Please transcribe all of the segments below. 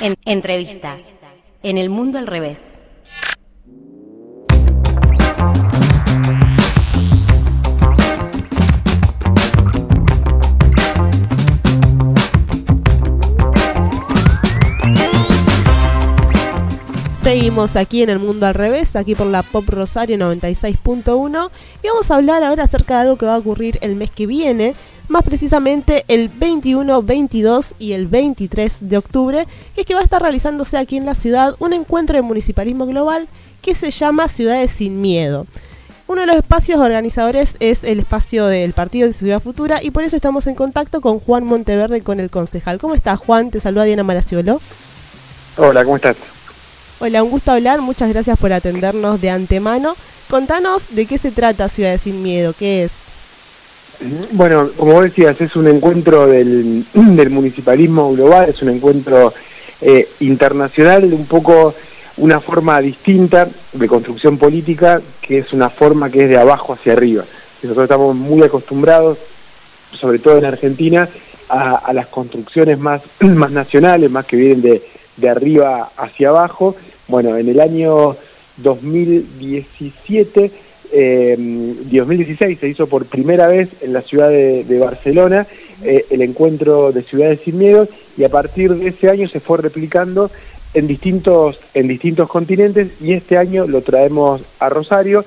En entrevistas. En el mundo al revés. Seguimos aquí en el mundo al revés, aquí por la Pop Rosario 96.1 y vamos a hablar ahora acerca de algo que va a ocurrir el mes que viene, más precisamente el 21, 22 y el 23 de octubre, que es que va a estar realizándose aquí en la ciudad un encuentro de municipalismo global que se llama Ciudades sin Miedo. Uno de los espacios organizadores es el espacio del Partido de Ciudad Futura y por eso estamos en contacto con Juan Monteverde, con el concejal. ¿Cómo estás, Juan? Te saluda Diana Maraciolo. Hola, ¿cómo estás? Hola, un gusto hablar, muchas gracias por atendernos de antemano. Contanos de qué se trata Ciudades sin Miedo, qué es. Bueno, como vos decías, es un encuentro del, municipalismo global, es un encuentro eh, internacional, un poco una forma distinta de construcción política, que es una forma que es de abajo hacia arriba. Nosotros estamos muy acostumbrados, sobre todo en Argentina, a, las construcciones más, más nacionales, más que vienen de, de arriba hacia abajo, bueno, en el año 2017, 2016 eh, se hizo por primera vez en la ciudad de, Barcelona eh, el encuentro de ciudades sin miedo y a partir de ese año se fue replicando en distintos, en distintos continentes y este año lo traemos a Rosario.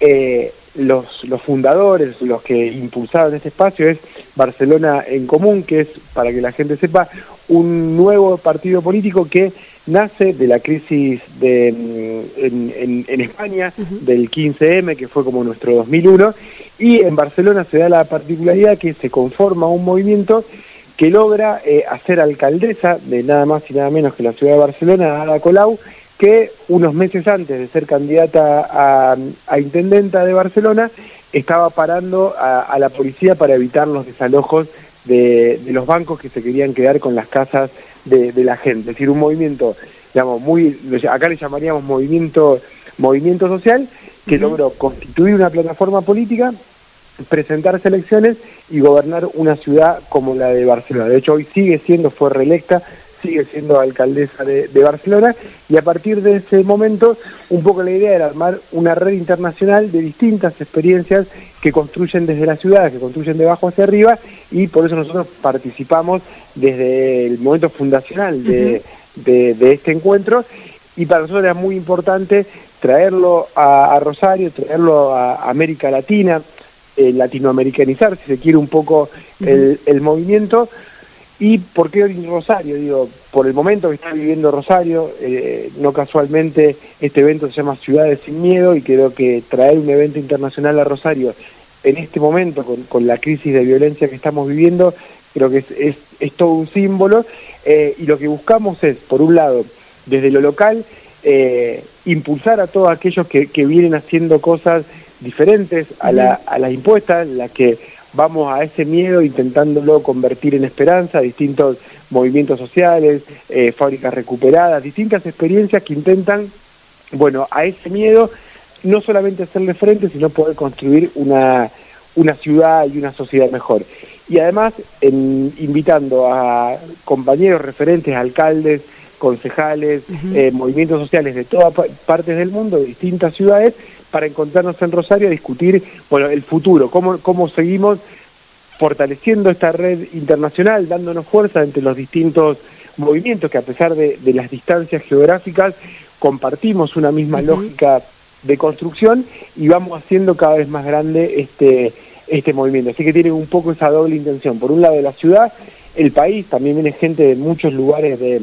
Eh, los, los fundadores, los que impulsaron este espacio es Barcelona en Común, que es, para que la gente sepa, un nuevo partido político que nace de la crisis de, mm, en, España del 15M, que fue como nuestro 2001, y en Barcelona se da la particularidad que se conforma un movimiento que logra eh, hacer alcaldesa de nada más y nada menos que la ciudad de Barcelona, Ada Colau, que unos meses antes de ser candidata a, intendenta de Barcelona estaba parando a, la policía para evitar los desalojos de, los bancos que se querían quedar con las casas de, la gente. Es decir, un movimiento, digamos, muy, acá le llamaríamos movimiento, movimiento social, que logró constituir una plataforma política, presentarse elecciones y gobernar una ciudad como la de Barcelona. De hecho, hoy sigue siendo, fue reelecta sigue siendo alcaldesa de, Barcelona y a partir de ese momento un poco la idea era armar una red internacional de distintas experiencias que construyen desde la ciudad, que construyen de abajo hacia arriba y por eso nosotros participamos desde el momento fundacional de, este encuentro y para nosotros era muy importante traerlo a, Rosario, traerlo a América Latina, eh, latinoamericanizar, si se quiere, un poco el, el movimiento, ¿Y por qué Rosario? Digo, por el momento que está viviendo Rosario, eh, no casualmente este evento se llama Ciudades sin Miedo y creo que traer un evento internacional a Rosario en este momento, con, la crisis de violencia que estamos viviendo, creo que es, es, todo un símbolo. Eh, y lo que buscamos es, por un lado, desde lo local, eh, impulsar a todos aquellos que, que vienen haciendo cosas diferentes a la, a la impuesta, la que vamos a ese miedo intentándolo convertir en esperanza, distintos movimientos sociales, eh, fábricas recuperadas, distintas experiencias que intentan, bueno, a ese miedo no solamente hacerle frente, sino poder construir una, una ciudad y una sociedad mejor. Y además, invitando a compañeros referentes, alcaldes, concejales, eh, movimientos sociales de todas partes del mundo, de distintas ciudades, para encontrarnos en Rosario a discutir bueno, el futuro, cómo, cómo seguimos fortaleciendo esta red internacional, dándonos fuerza entre los distintos movimientos que a pesar de, las distancias geográficas compartimos una misma lógica de construcción y vamos haciendo cada vez más grande este, este movimiento. Así que tiene un poco esa doble intención. Por un lado de la ciudad, el país, también viene gente de muchos lugares de,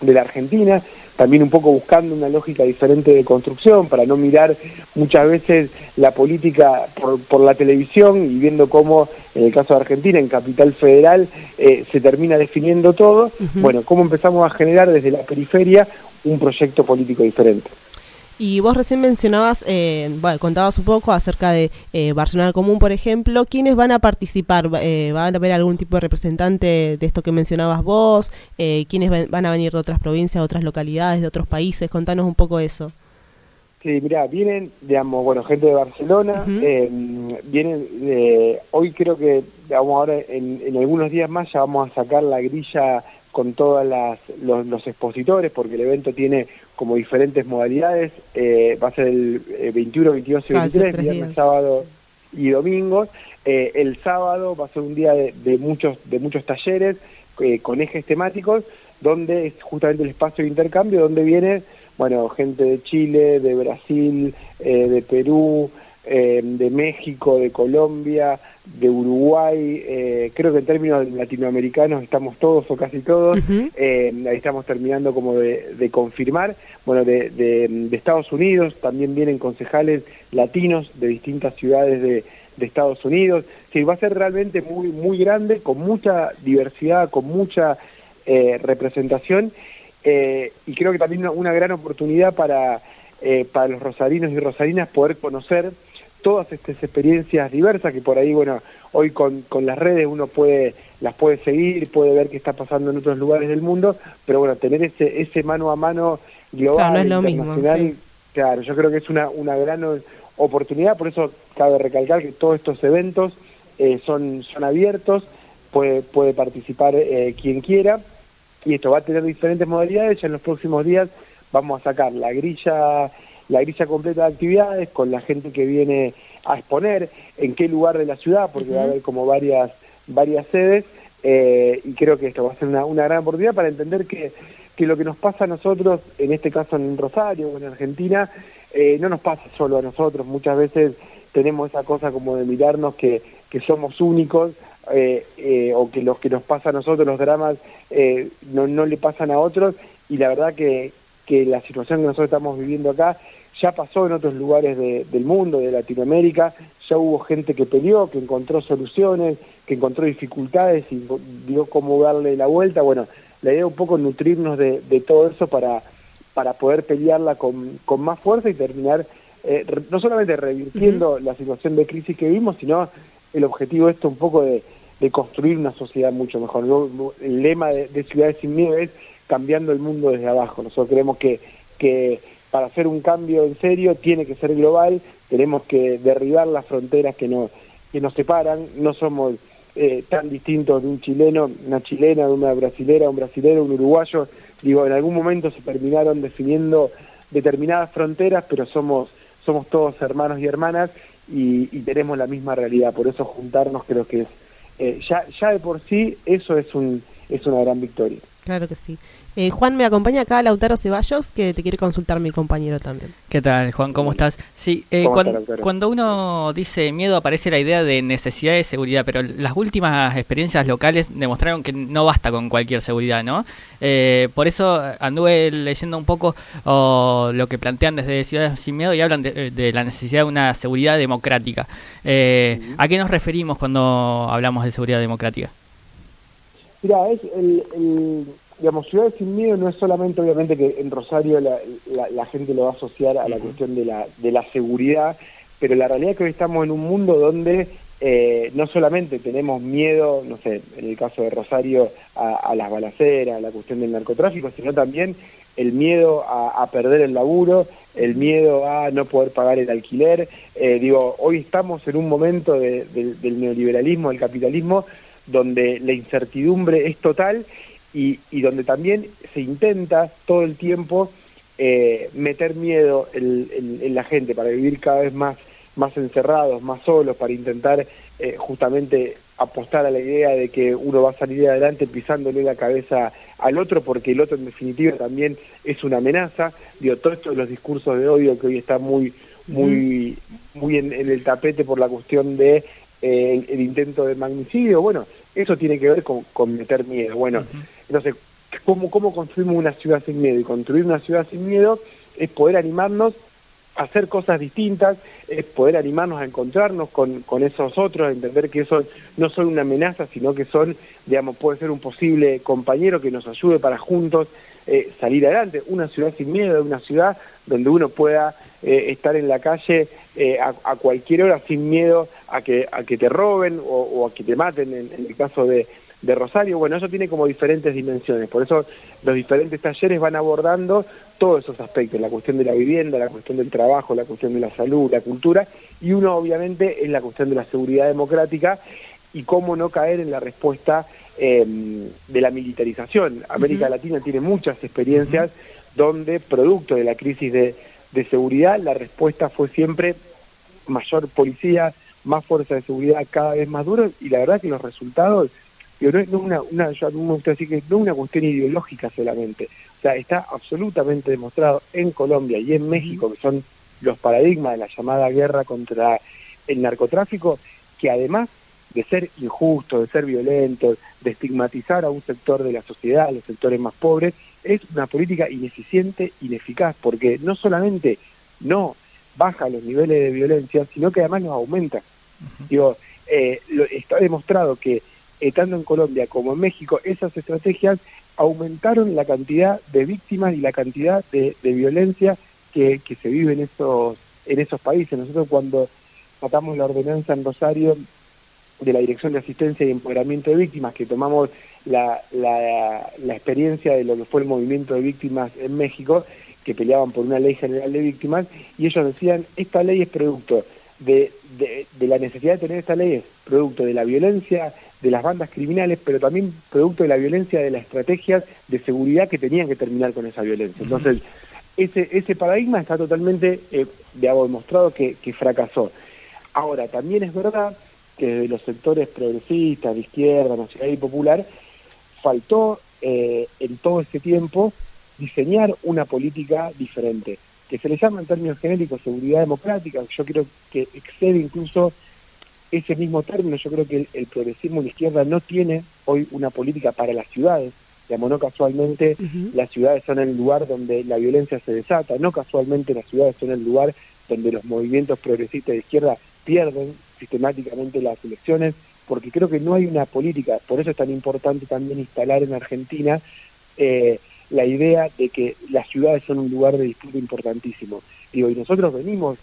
de la Argentina, también un poco buscando una lógica diferente de construcción, para no mirar muchas veces la política por, la televisión y viendo cómo, en el caso de Argentina, en Capital Federal, eh, se termina definiendo todo. Bueno, cómo empezamos a generar desde la periferia un proyecto político diferente. Y vos recién mencionabas, eh, bueno, contabas un poco acerca de eh, Barcelona Común, por ejemplo. ¿Quiénes van a participar? Eh, ¿Van a haber algún tipo de representante de esto que mencionabas vos? Eh, ¿Quiénes van a venir de otras provincias, de otras localidades, de otros países? Contanos un poco eso. Sí, mira, vienen, digamos, bueno, gente de Barcelona, vienen, hoy creo que, digamos, ahora en, en algunos días más ya vamos a sacar la grilla con todos los, los, expositores, porque el evento tiene como diferentes modalidades. Eh, va a ser el 21, 22 y 23, viernes, sábado y domingo. Eh, el sábado va a ser un día de, muchos, de muchos talleres eh, con ejes temáticos, donde es justamente el espacio de intercambio, donde viene bueno, gente de Chile, de Brasil, de Perú, de México, de Colombia, de Uruguay, eh, creo que en términos latinoamericanos estamos todos o casi todos, eh, ahí estamos terminando como de, confirmar, bueno, de, Estados Unidos también vienen concejales latinos de distintas ciudades de, Estados Unidos, sí, va a ser realmente muy, muy grande, con mucha diversidad, con mucha eh, representación, y creo que también una, gran oportunidad para, para los rosarinos y rosarinas poder conocer todas estas experiencias diversas que por ahí, bueno, hoy con, con las redes uno puede las puede seguir, puede ver qué está pasando en otros lugares del mundo, pero bueno, tener ese ese mano a mano global, claro, internacional, claro, yo creo que es una, una gran oportunidad, por eso cabe recalcar que todos estos eventos eh, son, son abiertos, puede, puede participar eh, quien quiera, y esto va a tener diferentes modalidades, ya en los próximos días vamos a sacar la grilla la grilla completa de actividades con la gente que viene a exponer, en qué lugar de la ciudad, porque va a haber como varias, varias sedes, eh, y creo que esto va a ser una, una gran oportunidad para entender que, que, lo que nos pasa a nosotros, en este caso en Rosario o en Argentina, eh, no nos pasa solo a nosotros, muchas veces tenemos esa cosa como de mirarnos que, que somos únicos, eh, o que los que nos pasa a nosotros, los dramas, no, no le pasan a otros, y la verdad que, que la situación que nosotros estamos viviendo acá ya pasó en otros lugares del mundo, de Latinoamérica, ya hubo gente que peleó, que encontró soluciones, que encontró dificultades y vio cómo darle la vuelta. Bueno, la idea es un poco nutrirnos de, todo eso para, para poder pelearla con, con más fuerza y terminar eh, no solamente revirtiendo la situación de crisis que vimos, sino el objetivo esto un poco de, construir una sociedad mucho mejor. El lema de, de Ciudades sin Miedo es cambiando el mundo desde abajo. Nosotros creemos que, que para hacer un cambio en serio tiene que ser global, tenemos que derribar las fronteras que nos, que nos separan, no somos eh, tan distintos de un chileno, una chilena, de una brasilera, un brasilero, un uruguayo, digo, en algún momento se terminaron definiendo determinadas fronteras, pero somos, somos todos hermanos y hermanas y, tenemos la misma realidad, por eso juntarnos creo que es, eh, ya, ya de por sí eso es, un, es una gran victoria. Claro que sí. Eh, Juan, me acompaña acá Lautaro Ceballos, que te quiere consultar mi compañero también. ¿Qué tal, Juan? ¿Cómo estás? Sí, eh, cuando, uno dice miedo aparece la idea de necesidad de seguridad, pero las últimas experiencias locales demostraron que no basta con cualquier seguridad, ¿no? Eh, por eso anduve leyendo un poco lo que plantean desde Ciudades Sin Miedo y hablan de, la necesidad de una seguridad democrática. ¿A qué nos referimos cuando hablamos de seguridad democrática? Mira, es el digamos, Ciudades sin Miedo no es solamente, obviamente, que en Rosario la, la, gente lo va a asociar a la cuestión de la, de la seguridad, pero la realidad es que hoy estamos en un mundo donde eh, no solamente tenemos miedo, no sé, en el caso de Rosario, a, las balaceras, a la cuestión del narcotráfico, sino también el miedo a, perder el laburo, el miedo a no poder pagar el alquiler. Eh, digo, hoy estamos en un momento del neoliberalismo, del capitalismo, donde la incertidumbre es total y, y donde también se intenta todo el tiempo eh, meter miedo en, la gente para vivir cada vez más, más encerrados, más solos, para intentar eh, justamente apostar a la idea de que uno va a salir adelante pisándole la cabeza al otro, porque el otro en definitiva también es una amenaza. Digo, todo esto los discursos de odio que hoy está muy, muy, muy en, el tapete por la cuestión de eh, el, intento de magnicidio, bueno, eso tiene que ver con, con meter miedo. Bueno, entonces, ¿cómo, ¿cómo construimos una ciudad sin miedo? Y construir una ciudad sin miedo es poder animarnos a hacer cosas distintas, es poder animarnos a encontrarnos con, con esos otros, a entender que eso no son una amenaza, sino que son, digamos, puede ser un posible compañero que nos ayude para juntos eh, salir adelante. Una ciudad sin miedo, una ciudad donde uno pueda eh, estar en la calle eh, a, cualquier hora sin miedo a que, a que te roben o, a que te maten, en, el caso de, de, Rosario. Bueno, eso tiene como diferentes dimensiones, por eso los diferentes talleres van abordando todos esos aspectos, la cuestión de la vivienda, la cuestión del trabajo, la cuestión de la salud, la cultura, y uno obviamente es la cuestión de la seguridad democrática y cómo no caer en la respuesta em, de la militarización. América Latina tiene muchas experiencias donde, producto de la crisis de, de seguridad, la respuesta fue siempre mayor policía, más fuerza de seguridad cada vez más duro y la verdad que los resultados no es una, una, yo me gusta decir que no es una cuestión ideológica solamente, o sea, está absolutamente demostrado en Colombia y en México, que son los paradigmas de la llamada guerra contra el narcotráfico, que además de ser injusto, de ser violento, de estigmatizar a un sector de la sociedad, los sectores más pobres, es una política ineficiente, ineficaz, porque no solamente no baja los niveles de violencia, sino que además los aumenta. Digo, eh, está demostrado que tanto en Colombia como en México esas estrategias aumentaron la cantidad de víctimas y la cantidad de, violencia que, se vive en esos, en esos países. Nosotros cuando tratamos la ordenanza en Rosario de la Dirección de Asistencia y Empoderamiento de Víctimas, que tomamos la, la, la experiencia de lo que fue el movimiento de víctimas en México, que peleaban por una ley general de víctimas, y ellos decían, esta ley es producto de, de, la necesidad de tener esta ley, es producto de la violencia de las bandas criminales, pero también producto de la violencia de las estrategias de seguridad que tenían que terminar con esa violencia. Entonces, ese, ese paradigma está totalmente eh, demostrado que, que fracasó. Ahora, también es verdad que de los sectores progresistas, de izquierda, nacional y popular, faltó eh, en todo este tiempo diseñar una política diferente, que se le llama en términos genéricos seguridad democrática, yo creo que excede incluso ese mismo término, yo creo que el, progresismo de izquierda no tiene hoy una política para las ciudades, digamos, no casualmente las ciudades son el lugar donde la violencia se desata, no casualmente las ciudades son el lugar donde los movimientos progresistas de izquierda pierden sistemáticamente las elecciones, porque creo que no hay una política, por eso es tan importante también instalar en Argentina eh, la idea de que las ciudades son un lugar de disputa importantísimo. Digo, y nosotros venimos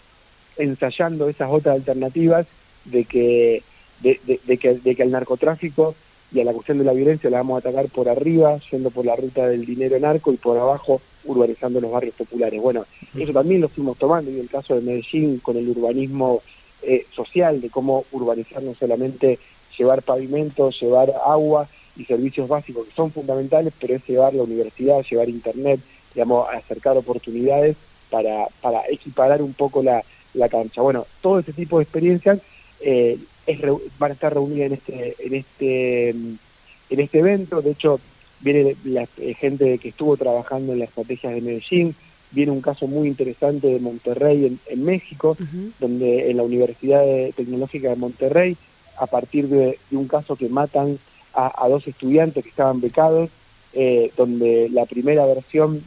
ensayando esas otras alternativas de que, de, que, de que al narcotráfico y a la cuestión de la violencia la vamos a atacar por arriba, yendo por la ruta del dinero narco y por abajo urbanizando los barrios populares. Bueno, eso también lo fuimos tomando y el caso de Medellín con el urbanismo eh, social, de cómo urbanizar no solamente llevar pavimentos, llevar agua, y servicios básicos que son fundamentales, pero es llevar la universidad, llevar internet, digamos, acercar oportunidades para, para equiparar un poco la, la cancha. Bueno, todo ese tipo de experiencias eh, es, van a estar reunidas en este, en este, en este evento. De hecho, viene la eh, gente que estuvo trabajando en las estrategias de Medellín, viene un caso muy interesante de Monterrey en, en México, donde en la Universidad Tecnológica de Monterrey, a partir de, de un caso que matan a, dos estudiantes que estaban becados, eh, donde la primera versión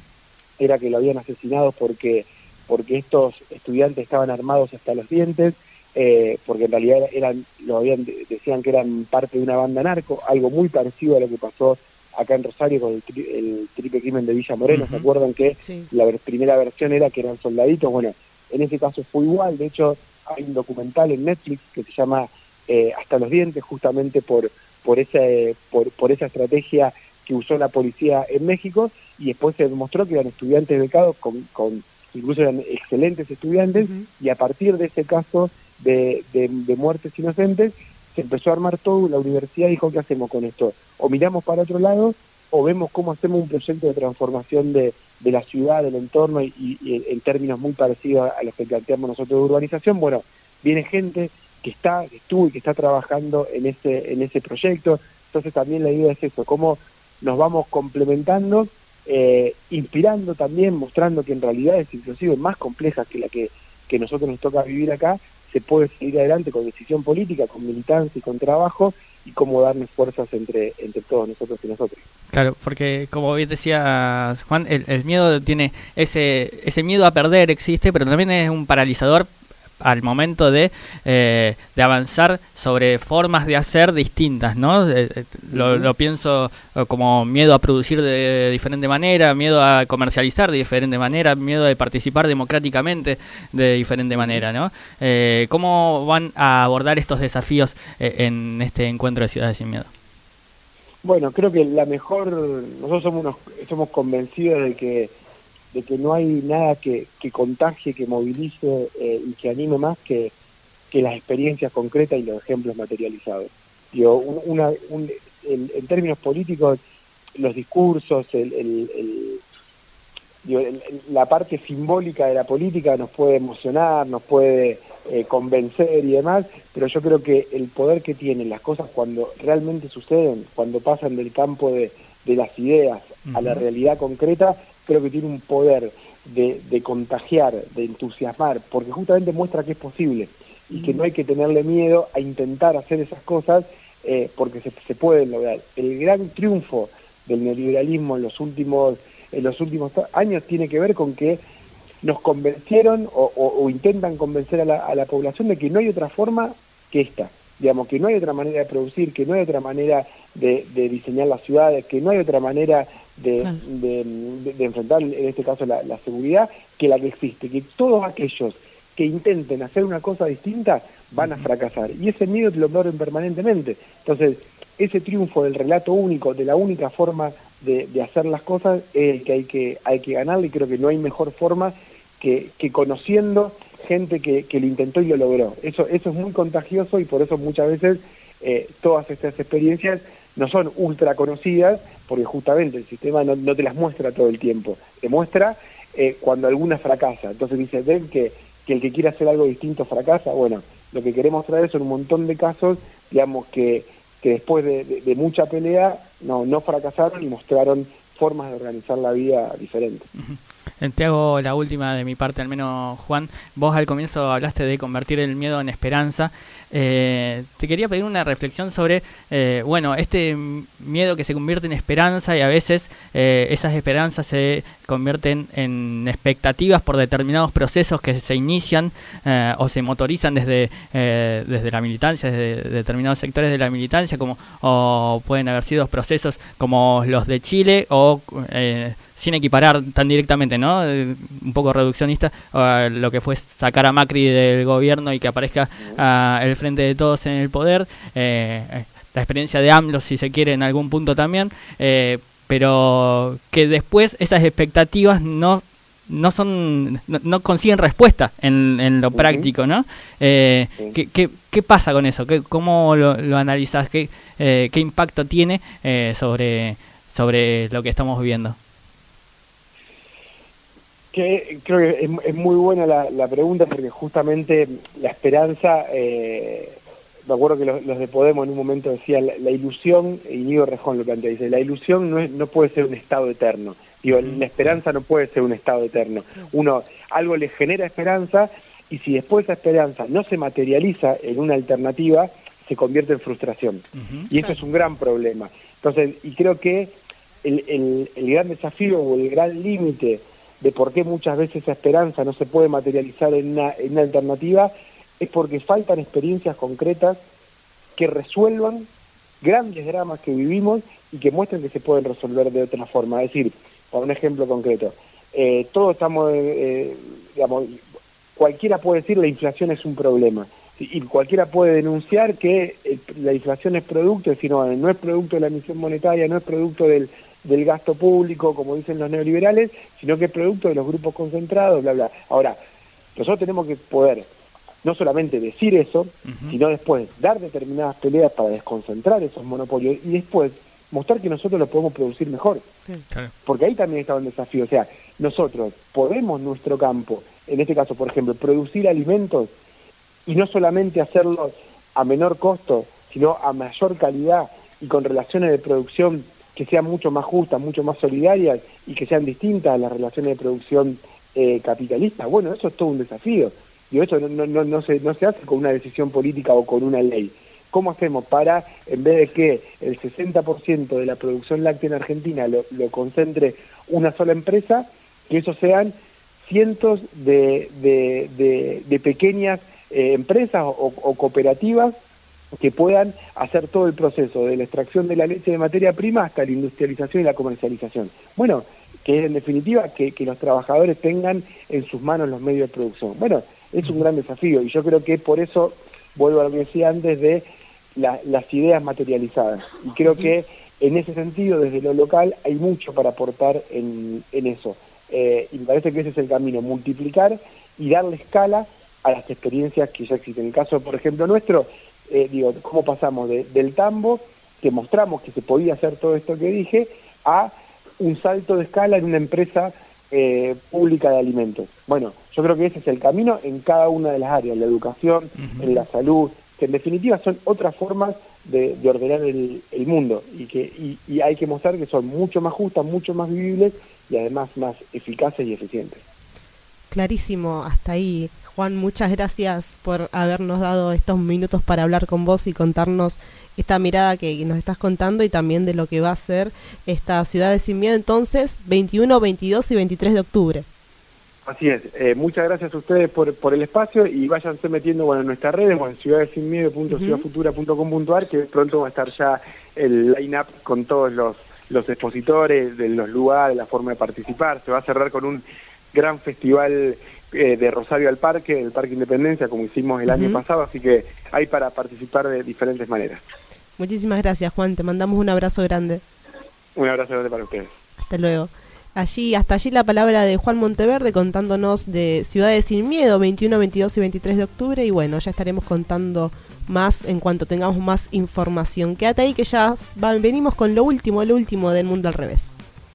era que lo habían asesinado porque, porque estos estudiantes estaban armados hasta los dientes, eh, porque en realidad eran, lo habían, decían que eran parte de una banda narco, algo muy parecido a lo que pasó acá en Rosario con el, el triple crimen de Villa Moreno, ¿se acuerdan que la primera versión era que eran soldaditos? Bueno, en ese caso fue igual, de hecho hay un documental en Netflix que se llama eh, Hasta los dientes, justamente por, por, ese, por, por esa estrategia que usó la policía en México y después se demostró que eran estudiantes becados, con, con incluso eran excelentes estudiantes, y a partir de ese caso de, muertes inocentes se empezó a armar todo, la universidad dijo, ¿qué hacemos con esto? O miramos para otro lado o vemos cómo hacemos un proyecto de transformación de, de la ciudad, del entorno y, y, en términos muy parecidos a los que planteamos nosotros de urbanización. Bueno, viene gente que está, que estuvo y que está trabajando en ese, en ese proyecto. Entonces también la idea es eso, cómo nos vamos complementando, eh, inspirando también, mostrando que en realidad es inclusive más compleja que la que, que nosotros nos toca vivir acá, se puede seguir adelante con decisión política, con militancia y con trabajo, y cómo darnos fuerzas entre, entre todos nosotros y nosotros. Claro, porque como bien decía Juan, el, el miedo tiene ese, ese miedo a perder existe, pero también es un paralizador al momento de, eh, de avanzar sobre formas de hacer distintas, ¿no? Eh, eh, lo, pienso como miedo a producir de diferente manera, miedo a comercializar de diferente manera, miedo a participar democráticamente de diferente manera, ¿no? ¿Cómo van a abordar estos desafíos en este encuentro de Ciudades sin Miedo? Bueno, creo que la mejor, nosotros somos, unos, somos convencidos de que de que no hay nada que, que contagie, que movilice eh, y que anime más que, que las experiencias concretas y los ejemplos materializados. Yo, una, en términos políticos, los discursos, el, la parte simbólica de la política nos puede emocionar, nos puede eh, convencer y demás, pero yo creo que el poder que tienen las cosas cuando realmente suceden, cuando pasan del campo de, las ideas a la realidad concreta, creo que tiene un poder de, de, contagiar, de entusiasmar, porque justamente muestra que es posible y que no hay que tenerle miedo a intentar hacer esas cosas eh, porque se, se pueden lograr. El gran triunfo del neoliberalismo en los últimos en los últimos años tiene que ver con que nos convencieron o, intentan convencer a la, a la, población de que no hay otra forma que esta, digamos, que no hay otra manera de producir, que no hay otra manera de, diseñar las ciudades, que no hay otra manera de, de, enfrentar, en este caso, la, la, seguridad, que la que existe, que todos aquellos que intenten hacer una cosa distinta van a fracasar. Y ese miedo te lo ponen permanentemente. Entonces, ese triunfo del relato único, de la única forma de, hacer las cosas, es el que hay que, hay que ganarle y creo que no hay mejor forma que, que conociendo gente que, que, lo intentó y lo logró. Eso, eso es muy contagioso y por eso muchas veces eh, todas estas experiencias no son ultra conocidas, porque justamente el sistema no, te las muestra todo el tiempo, te muestra eh, cuando alguna fracasa. Entonces dice, ven que, que el que quiere hacer algo distinto fracasa. Bueno, lo que queremos traer son un montón de casos, digamos, que, que después de, mucha pelea no, no fracasaron y mostraron formas de organizar la vida diferentes. Te hago la última de mi parte, al menos Juan. Vos al comienzo hablaste de convertir el miedo en esperanza. Eh, te quería pedir una reflexión sobre, eh, bueno, este miedo que se convierte en esperanza y a veces eh, esas esperanzas se convierten en expectativas por determinados procesos que se inician o se motorizan desde, desde la militancia, desde determinados sectores de la militancia, como o pueden haber sido procesos como los de Chile o sin equiparar tan directamente, ¿no? Eh, un poco reduccionista, lo que fue sacar a Macri del gobierno y que aparezca el frente de todos en el poder, eh, la experiencia de AMLO, si se quiere, en algún punto también, eh, pero que después esas expectativas no no son no, consiguen respuesta en, en lo práctico no ¿qué, qué, pasa con eso ¿Qué, cómo lo, lo analizas ¿Qué, qué impacto tiene sobre sobre lo que estamos viviendo que creo que es, muy buena la, pregunta porque justamente la esperanza, eh, me acuerdo que los, de Podemos en un momento decían la, ilusión, y Nigo Rejón lo plantea, dice, la ilusión no, es, no puede ser un estado eterno, digo, la esperanza no puede ser un estado eterno, uno, algo le genera esperanza y si después esa esperanza no se materializa en una alternativa, se convierte en frustración. Y eso es un gran problema. Entonces, y creo que el, el, el gran desafío o el gran límite de por qué muchas veces esa esperanza no se puede materializar en una, en una alternativa, es porque faltan experiencias concretas que resuelvan grandes dramas que vivimos y que muestren que se pueden resolver de otra forma. Es decir, por un ejemplo concreto, eh, todos estamos, eh, digamos, cualquiera puede decir la inflación es un problema y cualquiera puede denunciar que eh, la inflación es producto, es no, no es producto de la emisión monetaria, no es producto del, del gasto público, como dicen los neoliberales, sino que es producto de los grupos concentrados, bla, bla. Ahora, nosotros tenemos que poder no solamente decir eso, sino después dar determinadas peleas para desconcentrar esos monopolios y después mostrar que nosotros lo podemos producir mejor. Porque ahí también está un desafío. O sea, nosotros podemos nuestro campo, en este caso, por ejemplo, producir alimentos y no solamente hacerlo a menor costo, sino a mayor calidad y con relaciones de producción que sean mucho más justas, mucho más solidarias y que sean distintas a las relaciones de producción eh, capitalista. Bueno, eso es todo un desafío. Y eso no, no, no, se, no se hace con una decisión política o con una ley. ¿Cómo hacemos para, en vez de que el 60% de la producción láctea en Argentina lo, concentre una sola empresa, que eso sean cientos de, de, pequeñas eh, empresas o cooperativas que puedan hacer todo el proceso de la extracción de la leche de materia prima hasta la industrialización y la comercialización. Bueno, que en definitiva que, los trabajadores tengan en sus manos los medios de producción. Bueno, es un gran desafío y yo creo que por eso vuelvo a lo que decía antes de las ideas materializadas. Y creo que en ese sentido, desde lo local, hay mucho para aportar en, eso. Eh, y me parece que ese es el camino, multiplicar y darle escala a las experiencias que ya existen. En el caso, por ejemplo, nuestro, eh, digo, cómo pasamos del tambo que mostramos que se podía hacer todo esto que dije, a un salto de escala en una empresa eh, pública de alimentos. Bueno, yo creo que ese es el camino en cada una de las áreas, la educación, en la salud, que en definitiva son otras formas de, ordenar el, mundo y que y hay que mostrar que son mucho más justas, mucho más vivibles y además más eficaces y eficientes. Clarísimo, hasta ahí. Juan, muchas gracias por habernos dado estos minutos para hablar con vos y contarnos esta mirada que nos estás contando y también de lo que va a ser esta ciudad de Sin Miedo entonces 21, 22 y 23 de octubre. Así es, eh, muchas gracias a ustedes por, el espacio y váyanse metiendo bueno, en nuestras redes, bueno, en ciudadesinmiedo.ciudadfutura.com.ar, que pronto va a estar ya el line-up con todos los, los expositores, de los lugares, la forma de participar. Se va a cerrar con un gran festival eh, de Rosario al Parque, el Parque Independencia, como hicimos el año pasado, así que hay para participar de diferentes maneras. Muchísimas gracias, Juan. Te mandamos un abrazo grande. Un abrazo grande para ustedes. Hasta luego. Allí, hasta allí la palabra de Juan Monteverde contándonos de Ciudades sin Miedo, 21, 22 y 23 de octubre. Y bueno, ya estaremos contando más en cuanto tengamos más información. Quédate ahí que ya venimos con lo último, lo último del mundo al revés.